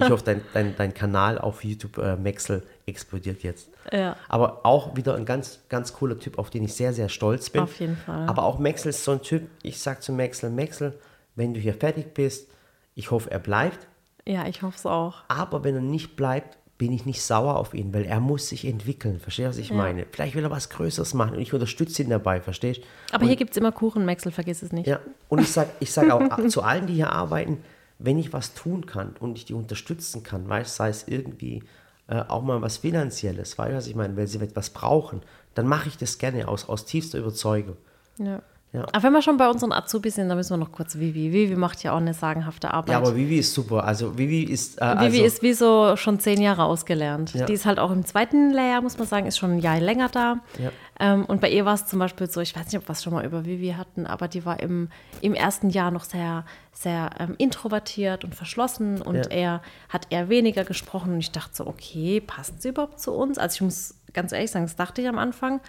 Ich hoffe, dein, dein, dein Kanal auf YouTube, äh, Maxel, explodiert jetzt. Ja. Aber auch wieder ein ganz, ganz cooler Typ, auf den ich sehr, sehr stolz bin. Auf jeden Fall. Aber auch Maxel ist so ein Typ, ich sag zu Maxel, Maxel, wenn du hier fertig bist, ich hoffe, er bleibt. Ja, ich hoffe es auch. Aber wenn er nicht bleibt, bin ich nicht sauer auf ihn, weil er muss sich entwickeln. Verstehst du, was ich Ja. meine? Vielleicht will er was Größeres machen und ich unterstütze ihn dabei, verstehst du? Aber hier gibt es immer Kuchenmexel, vergiss es nicht. Ja, und ich sage ich sag auch zu allen, die hier arbeiten, wenn ich was tun kann und ich die unterstützen kann, weißt, sei es irgendwie äh, auch mal was Finanzielles, weißt du, was ich meine, wenn sie etwas brauchen, dann mache ich das gerne aus, aus tiefster Überzeugung. Ja. Ja. Aber wenn wir schon bei unseren Azubis sind, dann müssen wir noch kurz Vivi. Vivi macht ja auch eine sagenhafte Arbeit. Ja, aber Vivi ist super. Also Vivi ist. Äh, Vivi also, ist wie so schon zehn Jahre ausgelernt. Ja. Die ist halt auch im zweiten Lehrjahr, muss man sagen, ist schon ein Jahr länger da. Ja. Ähm, und bei ihr war es zum Beispiel so, ich weiß nicht, ob wir es schon mal über Vivi hatten, aber die war im, im ersten Jahr noch sehr, sehr ähm, introvertiert und verschlossen und Ja. er hat eher weniger gesprochen. Und ich dachte so, okay, passt sie überhaupt zu uns? Also ich muss ganz ehrlich sagen, das dachte ich am Anfang.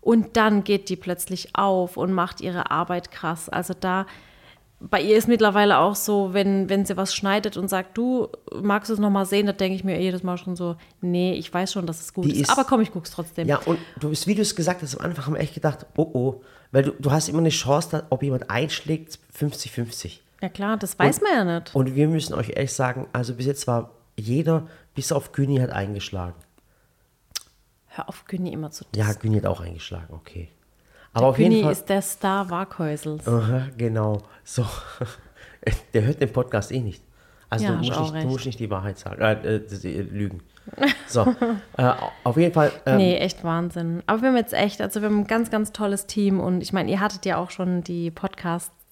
Und dann geht die plötzlich auf und macht ihre Arbeit krass. Also da, bei ihr ist mittlerweile auch so, wenn, wenn sie was schneidet und sagt, du magst du es nochmal sehen, da denke ich mir jedes Mal schon so, nee, ich weiß schon, dass es gut ist, ist- aber komm, ich guck's trotzdem. Ja, und du bist, wie du es gesagt hast, am Anfang haben wir echt gedacht, oh oh, weil du, du hast immer eine Chance, ob jemand einschlägt, 50-50. Ja klar, das weiß man ja nicht. Und wir müssen euch ehrlich sagen, also bis jetzt war jeder, bis auf Güni hat eingeschlagen. Hör auf, Günni immer zu Ja, Güni hat auch eingeschlagen, okay. Aber auf jeden Günni Fall. ist der Star Waghäusels. Aha, genau. So. Der hört den Podcast eh nicht. Also Ja, du, musst nicht, du musst nicht die Wahrheit sagen, äh, äh, äh, lügen. So. äh, auf jeden Fall. Ähm, Nee, echt Wahnsinn. Aber wir haben jetzt echt, also wir haben ein ganz, ganz tolles Team und ich meine, ihr hattet ja auch schon die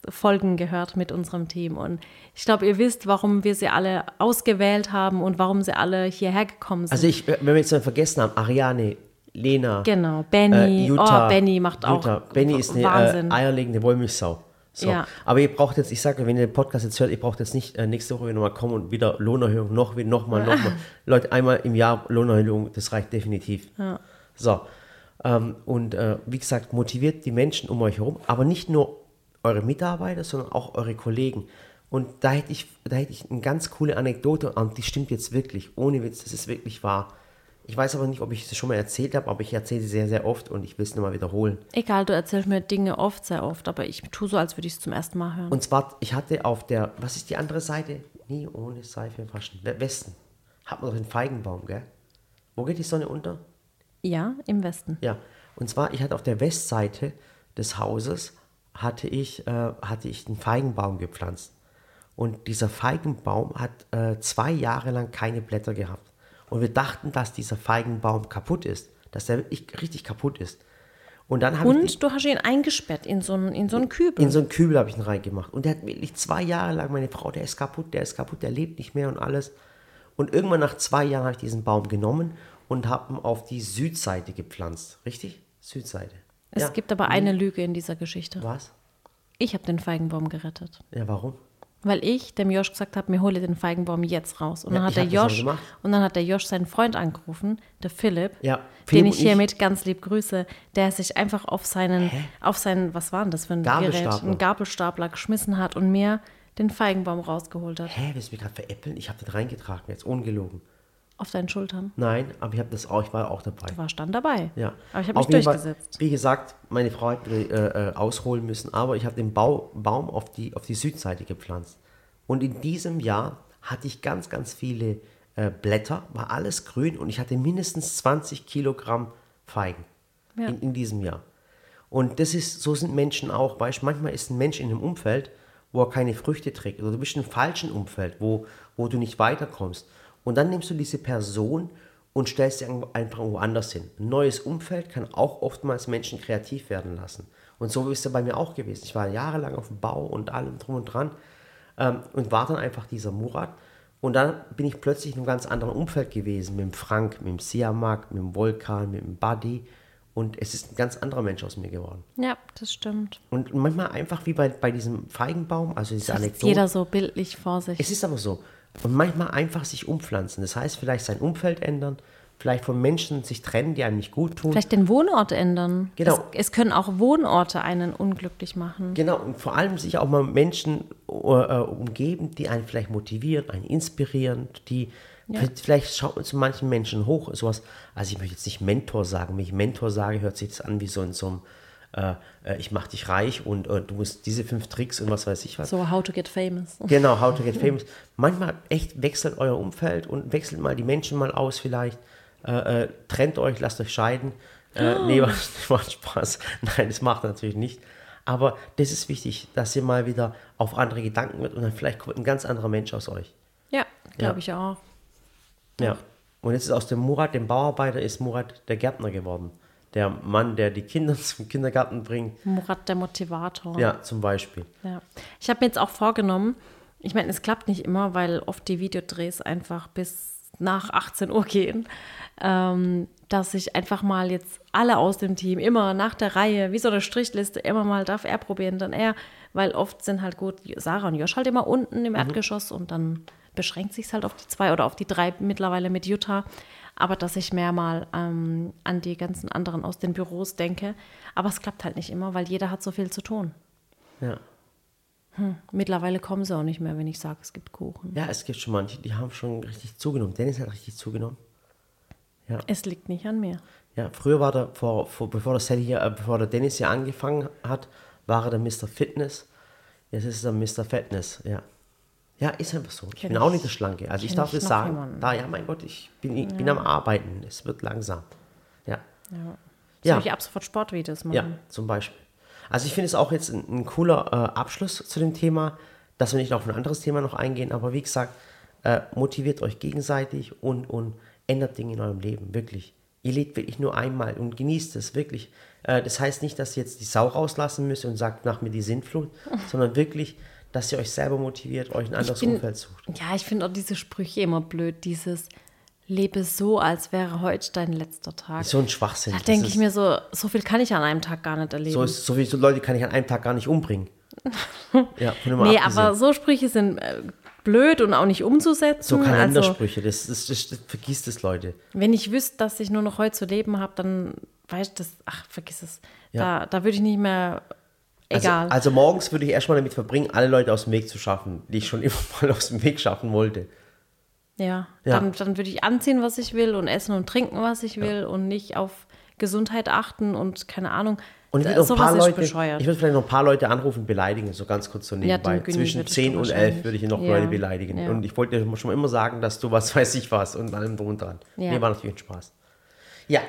Podcast-Folgen gehört mit unserem Team und ich glaube, ihr wisst, warum wir sie alle ausgewählt haben und warum sie alle hierher gekommen sind. Also ich, wenn wir jetzt mal vergessen haben, Ariane, Lena, genau, Benny, äh, Jutta, oh, Benny macht auch Jutta. Benny ist eine Wahnsinn. äh, eierlegende Wollmilchsau. So. Ja. Aber ihr braucht jetzt, ich sage, wenn ihr den Podcast jetzt hört, ihr braucht jetzt nicht äh, nächste Woche nochmal kommen und wieder Lohnerhöhung, noch wieder, nochmal, nochmal. Leute, einmal im Jahr Lohnerhöhung, das reicht definitiv. So. Ähm, und äh, wie gesagt, motiviert die Menschen um euch herum, aber nicht nur eure Mitarbeiter, sondern auch eure Kollegen. Und da hätte ich, da hätte ich eine ganz coole Anekdote, und die stimmt jetzt wirklich, ohne Witz, das ist wirklich wahr. Ich weiß aber nicht, ob ich es schon mal erzählt habe, aber ich erzähle sie sehr, sehr oft und ich will es nochmal wiederholen. Egal, du erzählst mir Dinge oft, sehr oft, aber ich tue so, als würde ich es zum ersten Mal hören. Und zwar, ich hatte auf der, was ist die andere Seite? Nie ohne Seife. We- Westen. Hat man doch den Feigenbaum, gell? Wo geht die Sonne unter? ja, im Westen. Ja. Und zwar, ich hatte auf der Westseite des Hauses, hatte ich, äh, hatte ich einen Feigenbaum gepflanzt. Und dieser Feigenbaum hat äh, zwei Jahre lang keine Blätter gehabt. Und wir dachten, dass dieser Feigenbaum kaputt ist. Dass der richtig kaputt ist. Und dann habe ich Und du hast ihn eingesperrt in so einen, in so einen Kübel. in so einen Kübel habe ich ihn reingemacht. Und der hat wirklich zwei Jahre lang, meine Frau, der ist kaputt, der ist kaputt, der lebt nicht mehr und alles. Und irgendwann nach zwei Jahren habe ich diesen Baum genommen und habe ihn auf die Südseite gepflanzt. Richtig? Südseite. Es ja. gibt aber eine Lüge in dieser Geschichte. Was? Ich habe den Feigenbaum gerettet. Ja, warum? Weil ich dem Josh gesagt habe, mir hole den Feigenbaum jetzt raus. Und dann Ja, hat ich der Josh und dann hat der Josh seinen Freund angerufen, der Philipp, Ja, den Philipp ich und ich- hiermit ganz lieb grüße, der sich einfach auf seinen, auf seinen, was war denn das für ein Gerät, einen Gabelstapler geschmissen hat und mir den Feigenbaum rausgeholt hat. Hä, willst du mich gerade veräppeln? Ich habe den reingetragen, jetzt ungelogen. Auf deinen Schultern. Nein, aber ich habe das auch, ich war auch dabei. Du warst dann dabei. Ja. Aber ich habe mich jeden Fall, durchgesetzt. wie gesagt, meine Frau hat äh, äh, ausholen müssen, aber ich habe den Bau, Baum auf die, auf die Südseite gepflanzt. Und in diesem Jahr hatte ich ganz, ganz viele äh, Blätter, war alles grün und ich hatte mindestens 20 Kilogramm Feigen Ja. in, in diesem Jahr. Und das ist, so sind Menschen auch, weißt manchmal ist ein Mensch in einem Umfeld, wo er keine Früchte trägt, oder du bist in einem falschen Umfeld, wo, wo du nicht weiterkommst. Und dann nimmst du diese Person und stellst sie einfach woanders hin. Ein neues Umfeld kann auch oftmals Menschen kreativ werden lassen. Und so ist es bei mir auch gewesen. Ich war jahrelang auf dem Bau und allem drum und dran ähm, und war dann einfach dieser Murat. Und dann bin ich plötzlich in einem ganz anderen Umfeld gewesen, mit dem Frank, mit dem Siamak, mit dem Volkan, mit dem Buddy. Und es ist ein ganz anderer Mensch aus mir geworden. Ja, das stimmt. Und manchmal einfach wie bei, bei diesem Feigenbaum, also diese Das Anekdote. jeder so bildlich vor sich. Es ist aber so. Und manchmal einfach sich umpflanzen. Das heißt, vielleicht sein Umfeld ändern, vielleicht von Menschen sich trennen, die einem nicht gut tun. Vielleicht den Wohnort ändern. Genau. Es, es können auch Wohnorte einen unglücklich machen. Genau, und vor allem sich auch mal Menschen äh, äh, umgeben, die einen vielleicht motivieren, einen inspirieren, die vielleicht schaut man zu manchen Menschen hoch, sowas, also ich möchte jetzt nicht Mentor sagen, wenn ich Mentor sage, hört sich das an wie so in so einem äh, äh, ich mache dich reich und äh, du musst diese fünf Tricks und was weiß ich was. So, how to get famous. Genau, how to get famous. Manchmal echt wechselt euer Umfeld und wechselt mal die Menschen mal aus vielleicht. Äh, äh, trennt euch, lasst euch scheiden. Äh, Oh. Nee, macht, macht Spaß. Nein, das macht natürlich nicht. Aber das ist wichtig, dass ihr mal wieder auf andere Gedanken wird und dann vielleicht kommt ein ganz anderer Mensch aus euch. Ja, glaube Ja. ich auch. Ja. Und jetzt ist aus dem Murat, dem Bauarbeiter, ist Murat der Gärtner geworden. Der Mann, der die Kinder zum Kindergarten bringt. Murat der Motivator. Ja, zum Beispiel. Ja. Ich habe mir jetzt auch vorgenommen, ich meine, es klappt nicht immer, weil oft die Videodrehs einfach bis nach 18 Uhr gehen, ähm, dass ich einfach mal jetzt alle aus dem Team immer nach der Reihe, wie so eine Strichliste, immer mal darf er probieren, dann er, weil oft sind halt gut Sarah und Josh halt immer unten im Erdgeschoss und dann beschränkt sich halt auf die zwei oder auf die drei mittlerweile mit Utah. Aber dass ich mehr mal ähm, an die ganzen anderen aus den Büros denke. Aber es klappt halt nicht immer, weil jeder hat so viel zu tun. Ja. Mittlerweile kommen sie auch nicht mehr, wenn ich sage, es gibt Kuchen. Ja, es gibt schon manche, die haben schon richtig zugenommen. Dennis hat richtig zugenommen. Es liegt nicht an mir. Ja, früher war der, vor, vor, bevor, der Sally hier, äh, bevor der Dennis hier angefangen hat, war er der Mr. Fitness. Jetzt ist er Mr. Fatness, ja. Ja, ist einfach so. Ich Kenn bin auch ich- nicht der Schlanke. Also ich darf es sagen. jemanden. Da, ja, mein Gott, ich bin, ich bin am Arbeiten. Es wird langsam. Ja. Soll Ja. ich ab sofort Sportvideos machen? Ja, zum Beispiel. Also ich finde es auch jetzt ein, ein cooler äh, Abschluss zu dem Thema, dass wir nicht auf ein anderes Thema noch eingehen, aber wie gesagt, äh, motiviert euch gegenseitig und, und ändert Dinge in eurem Leben, wirklich. Ihr lebt wirklich nur einmal und genießt es, wirklich. Äh, das heißt nicht, dass ihr jetzt die Sau rauslassen müsst und sagt, nach mir die Sintflut, sondern wirklich, dass ihr euch selber motiviert, euch ein anderes bin- Umfeld sucht. Ja, ich finde auch diese Sprüche immer blöd. Dieses lebe so, als wäre heute dein letzter Tag. So ein Schwachsinn. da denke ist- ich mir so, so viel kann ich an einem Tag gar nicht erleben. So, ist, so viele Leute kann ich an einem Tag gar nicht umbringen. ja, von nee, abgesehen. aber so Sprüche sind äh, blöd und auch nicht umzusetzen. so also, Kalendersprüche, das, das, das, das vergisst es Leute. wenn ich wüsste, dass ich nur noch heute zu leben habe, dann weiß ich das, ach, vergiss es. Ja. Da, da würde ich nicht mehr, Also, egal. also morgens würde ich erstmal damit verbringen, alle Leute aus dem Weg zu schaffen, die ich schon immer mal aus dem Weg schaffen wollte. Ja, Ja. Dann, dann würde ich anziehen, was ich will und essen und trinken, was ich will und nicht auf Gesundheit achten und keine Ahnung. Und ich würde noch ein paar Leute, bescheuert. ich würde vielleicht noch ein paar Leute anrufen und beleidigen, so ganz kurz so nebenbei. Günni Zwischen würdest 10 du und 11 wahrscheinlich. würde ich noch Ja. Leute beleidigen. Ja. Und ich wollte dir schon immer sagen, dass du was weiß ich was und allem drum und dran. Ja. Nee, war natürlich ein Spaß. Ja,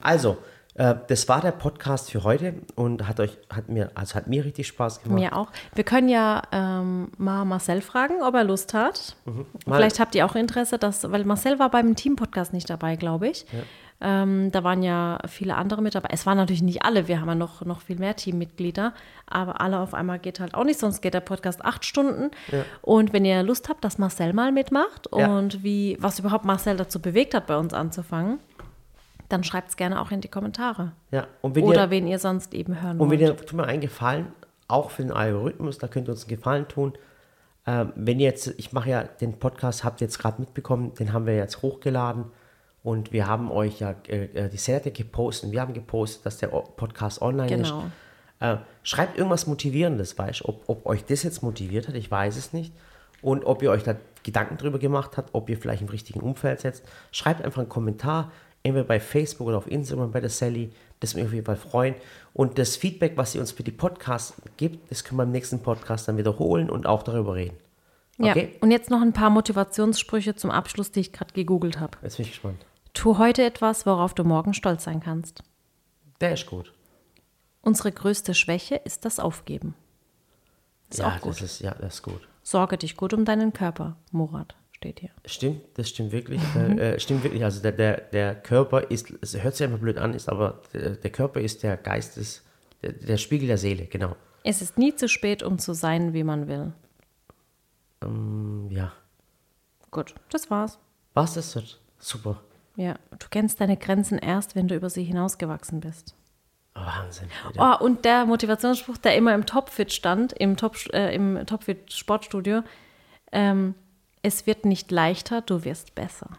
also, das war der Podcast für heute und hat euch, hat mir, also hat mir richtig Spaß gemacht. Mir auch. Wir können ja ähm, mal Marcel fragen, ob er Lust hat. Mhm. Vielleicht habt ihr auch Interesse, dass, weil Marcel war beim Team-Podcast nicht dabei, glaube ich. Ähm, da waren ja viele andere mit dabei. Es waren natürlich nicht alle, wir haben ja noch, noch viel mehr Teammitglieder, aber alle auf einmal geht halt auch nicht, sonst geht der Podcast acht Stunden. Und wenn ihr Lust habt, dass Marcel mal mitmacht Ja. und wie, was überhaupt Marcel dazu bewegt hat, bei uns anzufangen, dann schreibt es gerne auch in die Kommentare. Ja, und wenn Oder ihr, wen ihr sonst eben hören Und wenn wollt. ihr, tut mir einen Gefallen, auch für den Algorithmus, da könnt ihr uns einen Gefallen tun. Ähm, wenn ihr jetzt, ich mache ja den Podcast, habt ihr jetzt gerade mitbekommen, den haben wir jetzt hochgeladen und wir haben euch ja, äh, äh, die Seite gepostet, wir haben gepostet, dass der Podcast online Genau. ist. Äh, schreibt irgendwas Motivierendes, weißt du, ob, ob euch das jetzt motiviert hat, ich weiß es nicht. Und ob ihr euch da Gedanken drüber gemacht habt, ob ihr vielleicht im richtigen Umfeld setzt. Schreibt einfach einen Kommentar, entweder bei Facebook oder auf Instagram bei der Sally. Das würde mich auf jeden Fall freuen. Und das Feedback, was ihr uns für die Podcasts gibt, das können wir im nächsten Podcast dann wiederholen und auch darüber reden. Ja, Okay? und jetzt noch ein paar Motivationssprüche zum Abschluss, die ich gerade gegoogelt habe. Jetzt bin ich gespannt. Tu heute etwas, worauf du morgen stolz sein kannst. Der ist gut. Unsere größte Schwäche ist das Aufgeben. Ist ja, auch gut. Das ist, ja, das ist gut. Sorge dich gut um deinen Körper, Murat, steht hier. Stimmt, das stimmt wirklich. Äh, äh, stimmt wirklich. Also der, der, der Körper ist, es hört sich einfach blöd an, ist aber der, der Körper ist der Geist, des, der, der Spiegel der Seele, genau. Es ist nie zu spät, um zu sein, wie man will. Ähm, ja. Gut, das war's. Was ist das? Super. Ja, du kennst deine Grenzen erst, wenn du über sie hinausgewachsen bist. Wahnsinn. Oh, und der Motivationsspruch, der immer im Topfit stand, im, Top, äh, im Topfit Sportstudio, ähm, es wird nicht leichter, du wirst besser.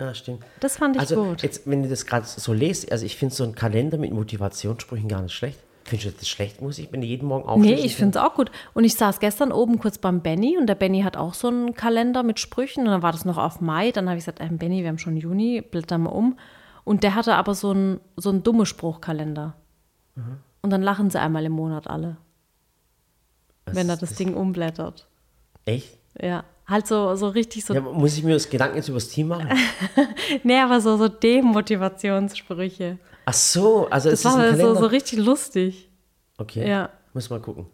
Ja, stimmt. Das fand ich also, gut. jetzt, wenn du das gerade so lest, also ich finde so einen Kalender mit Motivationssprüchen gar nicht schlecht. Findest du das schlecht, muss ich, wenn du jeden Morgen aufstehst? Nee, ich finde es auch gut. Und ich saß gestern oben kurz beim Benny und der Benny hat auch so einen Kalender mit Sprüchen und dann war das noch auf Mai. Dann habe ich gesagt, ähm, Benny, wir haben schon Juni, blätter mal um. Und der hatte aber so einen, so einen dumme Spruchkalender. Und dann lachen sie einmal im Monat alle, Was wenn er das Ding umblättert. Echt? Ja, halt so, so richtig so, Ja, muss ich mir das Gedanken jetzt über das Team machen? nee, aber so, so Demotivationssprüche. Ach so, also Das es ist war so, Kalender. so richtig lustig. okay, Ja. muss mal gucken.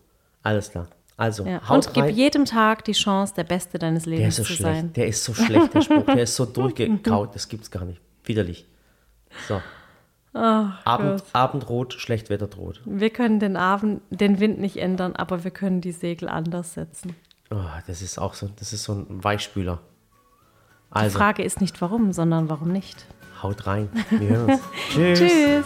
Alles klar. Also, Ja. haut Und gib rein. jedem Tag die Chance, der Beste deines Der Lebens ist so zu schlecht. sein. Der ist so schlecht, der Spruch. Der ist so durchgekaut. Das gibt's gar nicht. Widerlich. So. Abend, Abendrot, Schlechtwetter droht. Wir können den Abend, den Wind nicht ändern, aber wir können die Segel anders setzen. Oh, das ist auch so, das ist so ein Weichspüler. Die Also, Frage ist nicht warum, sondern warum nicht. haut rein. Wir hören uns. Tschüss. Tschüss.